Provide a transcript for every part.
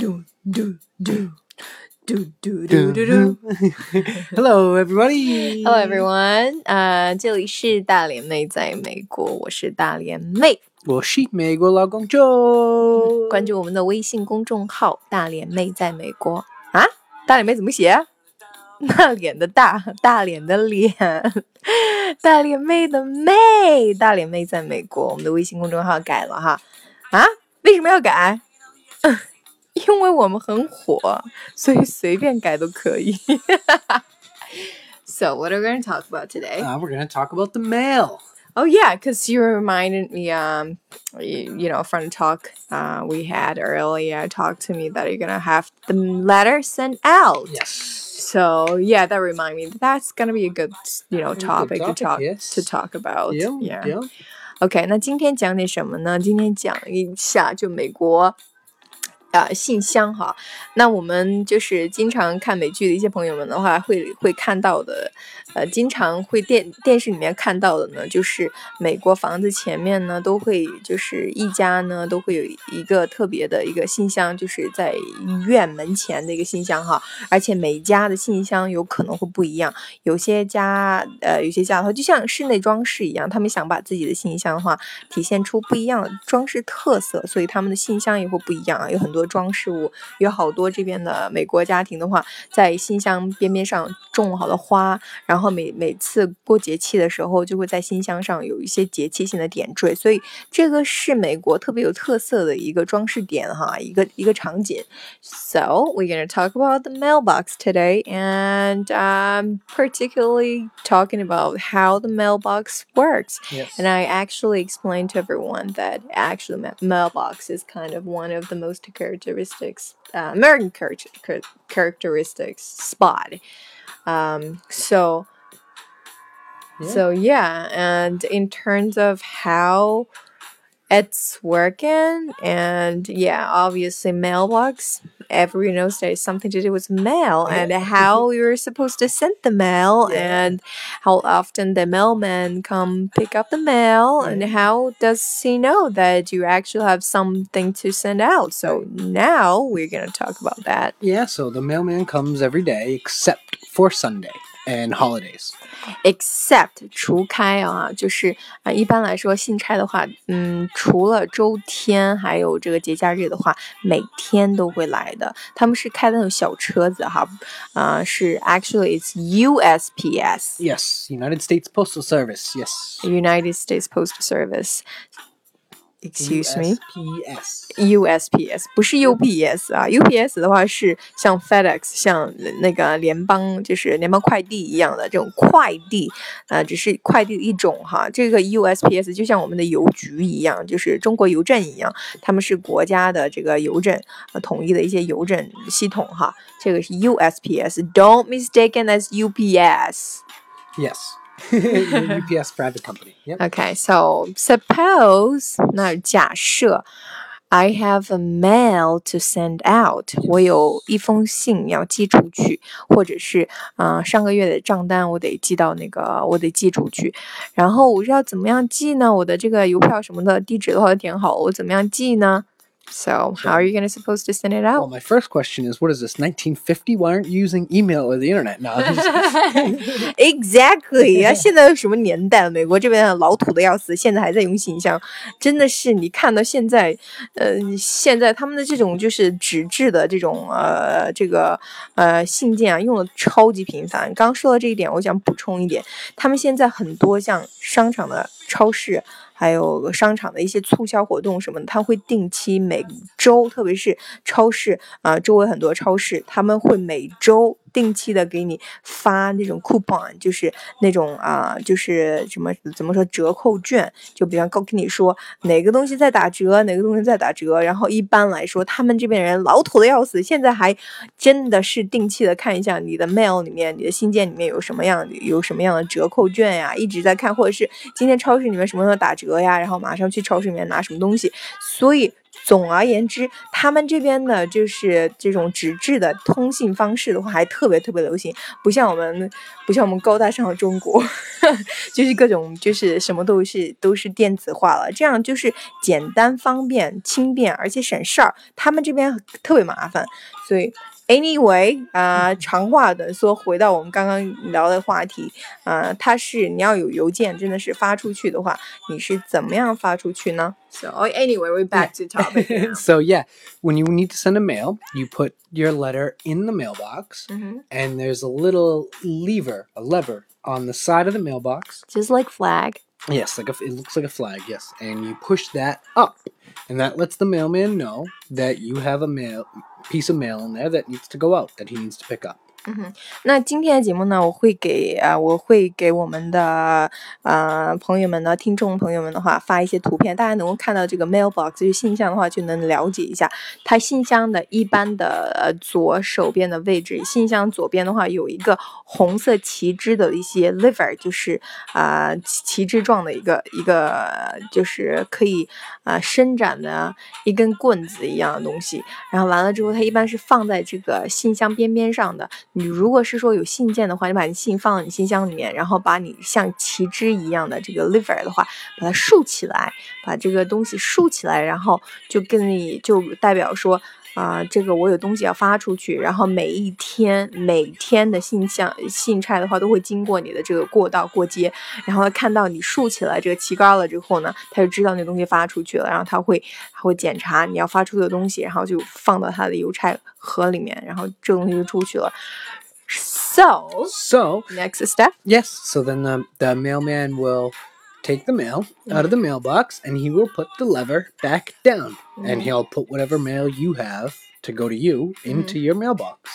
do do do do do do do do. Hello, everybody. Hello everyone，呃，这里是大连妹在美国，我是大连妹。我是美国老公 Joe。关注我们的微信公众号“大连妹在美国”啊，大脸妹怎么写？大脸的大，大脸的脸，大脸妹的妹，大脸妹在美国。我们的微信公众号改了哈，啊，为什么要改？因为我们很火，所以随便改都可以。so what are we going to talk about today? Uh, we're going to talk about the mail. Oh yeah, because you reminded me, um, you, you know, from the talk uh, we had earlier, talked to me that you're gonna have the letter sent out. Yes. So yeah, that reminded me that's gonna be a good, you know, A good topic, to topic, talk yes. to talk about. Yeah, yeah. yeah. OK，那今天讲点什么呢？今天讲一下就美国。 呃，信箱哈，那我们就是经常看美剧的一些朋友们的话，会会看到的，呃，经常会电电视里面看到的呢，就是美国房子前面呢都会就是一家呢都会有一个特别的一个信箱，就是在院门前的一个信箱哈，而且每家的信箱有可能会不一样，有些家呃有些家的话就像室内装饰一样，他们想把自己的信箱的话体现出不一样的装饰特色，所以他们的信箱也会不一样啊，有很多装饰物，有好多这边的美国家庭的话，在信箱边边上种了好多花，然每每次过节气的时候，就会在信箱上有一些节气性的点缀，所以这个是美国特别有特色的一个装饰点哈，一个一个场景。So we're gonna talk about the mailbox today, and um, particularly talking about how the mailbox works. Yes. And I actually explained to everyone that actually ma- mailbox is kind of one of the most characteristics, uh, American char- char- characteristics spot. Um, so, Yeah. so yeah, and in terms of how it's working, and yeah, obviously mailbox. Everyone knows that it's something to do with mail and how you're supposed to send the mail Yeah. and how often the mailman come pick up the mail and how does he know that you actually have something to send out so now we're going to talk about that Yeah, so the mailman comes every day except for Sunday and holidays. except 除开啊，就是啊、一般来说信差的话，嗯，除了周天还有这个节假日的话，每天都会来的。他们是开的那种小车子哈，啊、是 actually it's USPS。 Yes, United States Postal Service. Yes. United States Postal Service. Excuse me. USPS. USPS 不是 UPS 啊，UPS 的话是像 FedEx 像那个联邦就是联邦快递一样的这种快递，呃，只是快递的一种哈。这个 USPS 就像我们的邮局一样，就是中国邮政一样，他们是国家的这个邮政呃统一的一些邮政系统哈。这个是 USPS，don't mistaken as UPS。Yes. UPS private company. Yep. Okay, so suppose 那假设 I have a mail to send out，我有一封信要寄出去，或者是嗯、呃上个月的账单我得寄到那个我得寄出去，然后我是要怎么样寄呢？我的这个邮票什么的地址的话都填好，我怎么样寄呢 ？So how are you gonna supposed to send it Well, out? my first question is, what is this? 1950? Why aren't you using email or the internet? No. I'm just- Exactly 啊！现在是什么年代了？美国这边老土的要死，现在还在用信箱，真的是你看到现在，呃，现在他们的这种就是纸质的这种呃这个呃信件啊，用的超级频繁。刚说到这一点，我想补充一点，他们现在很多像商场的超市。 还有商场的一些促销活动什么的，他会定期每周，特别是超市啊、周围很多超市，他们会每周定期的给你发那种 coupon，就是那种啊、就是什么怎么说折扣券，就比方告跟你说哪个东西在打折，哪个东西在打折，然后一般来说他们这边人老土的要死，现在还真的是定期的看一下你的 mail 里面、你的信件里面有什么样的有什么样的折扣券呀，一直在看，或者是今天超市里面什么时候打折呀，然后马上去超市里面拿什么东西，所以总而言之，他们这边的就是这种纸质的通信方式的话，还特别特别流行，不像我们，不像我们高大上的中国，就是各种就是什么都是都是电子化了，这样就是简单方便、轻便，而且省事儿。他们这边特别麻烦，所以。Anyway，啊，长话短说，回到我们刚刚聊的话题，啊，它是你要有邮件，真的是发出去的话，你是怎么样发出去呢？So anyway, we're back to topic. so yeah, when you need to send a mail, you put your letter in the mailbox, Mhm. and there's a little lever, a lever on the side of the mailbox. Just like flag. Yes, like a, it looks like a flag. Yes, and you push that up, and that lets the mailman know that you have a mail piece of mail in there that needs to go out that he needs to pick up. 嗯哼那今天的节目呢，我会给啊、我会给我们的呃朋友们呢，听众朋友们的话发一些图片，大家能够看到这个 mailbox 就是信箱的话，就能了解一下它信箱的一般的呃左手边的位置，信箱左边的话有一个红色旗帜的一些 lever，就是啊、旗旗帜状的一个一个就是可以啊、伸展的一根棍子一样的东西，然后完了之后，它一般是放在这个信箱边边上的。你如果是说有信件的话，你把你信放到你信箱里面，然后把你像旗帜一样的这个 liver 的话，把它竖起来，把这个东西竖起来，然后就跟你就代表说。啊、这个我有东西要发出去，然后每一天每天的信箱信差的话都会经过你的这个过道过街，然后看到你竖起来这个旗杆了之后呢，他就知道那东西发出去了，然后他会他会检查你要发出的东西，然后就放到他的邮差盒里面，然后这东西就出去了。So So next step. yes, so then the the mailman will take the mail out of the mailbox, and he will put the lever back down, and Mhm. he'll put whatever mail you have to go to you into your mailbox,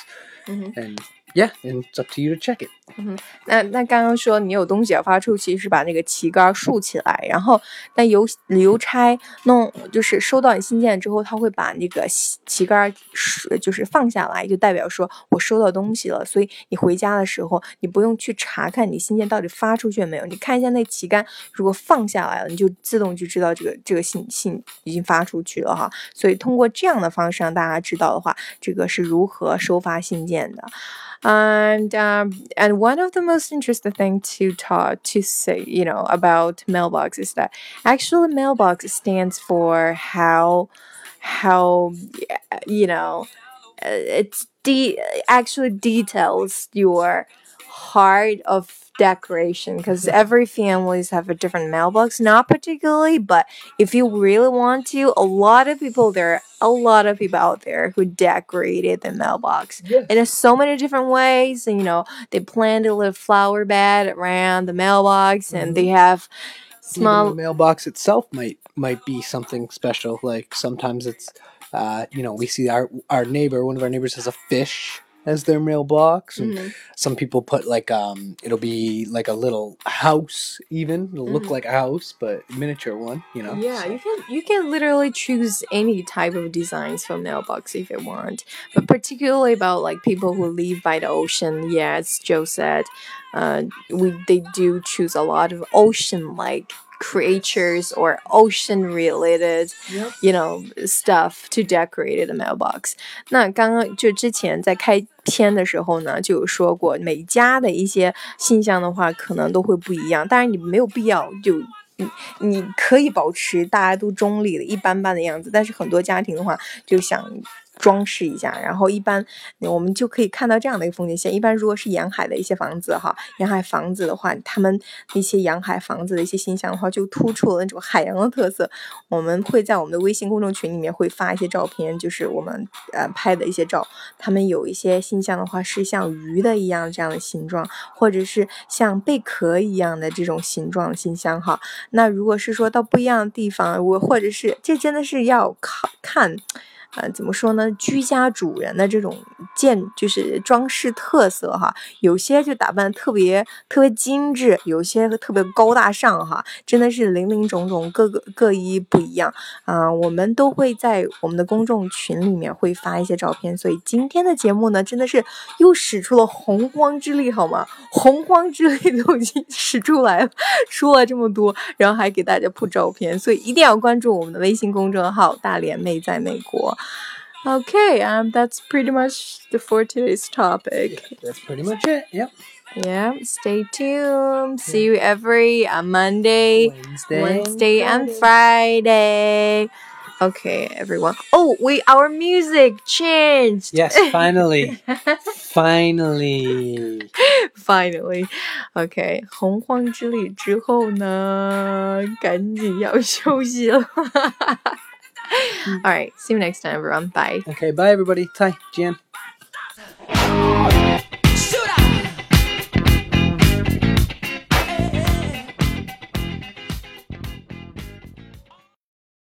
Mhm. and yeah, and it's up to you to check it. 嗯那那刚刚说你有东西要发出去，是把那个旗杆竖起来，然后那邮邮差弄就是收到你信件之后，他会把那个旗杆竖就是放下来，就代表说我收到东西了。所以你回家的时候，你不用去查看你信件到底发出去没有，你看一下那旗杆，如果放下来了，你就自动就知道这个这个信信已经发出去了哈。所以通过这样的方式让大家知道的话，这个是如何收发信件的。And um, and one of the most interesting thing to talk to say, you know, about mailbox is that actually mailbox stands for how how you know uh, it's de- actually details your heart of decoration because every families have a different mailbox. Not particularly but if you really want to a lot of people there are a lot of people out there who decorated the mailbox in so many different ways. And you know they planted a little flower bed around the mailbox and they have Even small the mailbox itself might might be something special. Like sometimes it's, uh, you know, we see our our neighbor, one of our neighbors has a fish as their mailbox, and Mhm. some people put like um, it'll be like a little house. Even it'll look Mhm. like a house, but miniature one. You know. Yeah, so- you can you can literally choose any type of designs for mailbox if you want, but particularly about like people who live by the ocean. Yeah, as Joe said, uh, we they do choose a lot of ocean like creatures or ocean related Yep. you know stuff to decorate the mailbox。那刚刚就之前在开篇的时候呢，就有说过每家的一些信箱的话，可能都会不一样。当然你没有必要就。你你可以保持大家都中立的一般般的样子，但是很多家庭的话就想 装饰一下，然后一般我们就可以看到这样的一个风景线。一般如果是沿海的一些房子哈，沿海房子的话，他们那些沿海房子的一些信箱的话，就突出了那种海洋的特色。我们会在我们的微信公众群里面会发一些照片，就是我们呃拍的一些照。他们有一些信箱的话是像鱼的一样这样的形状，或者是像贝壳一样的这种形状的信箱哈。那如果是说到不一样的地方，我或者是这真的是要靠看。呃，怎么说呢？居家主人的这种建就是装饰特色哈，有些就打扮特别特别精致，有些特别高大上哈，真的是林林种种，各个各一不一样啊。我们都会在我们的公众群里面会发一些照片，所以今天的节目呢，真的是又使出了洪荒之力，好吗？洪荒之力都已经使出来了，说了这么多，然后还给大家铺照片，所以一定要关注我们的微信公众号“大连妹在美国”。Okay, um, that's pretty much the for today's topic. That's pretty much it. Yep. Yeah, stay tuned. See you every uh, Monday, Wednesday, Wednesday, and Friday. Friday. Okay, everyone. Oh, wait, our music changed. Yes, finally. finally. Finally. Okay, 洪荒之力之后呢，赶紧要休息了。 All right, see you next time, everyone. Bye. Okay, bye everybody. Tai, Jan.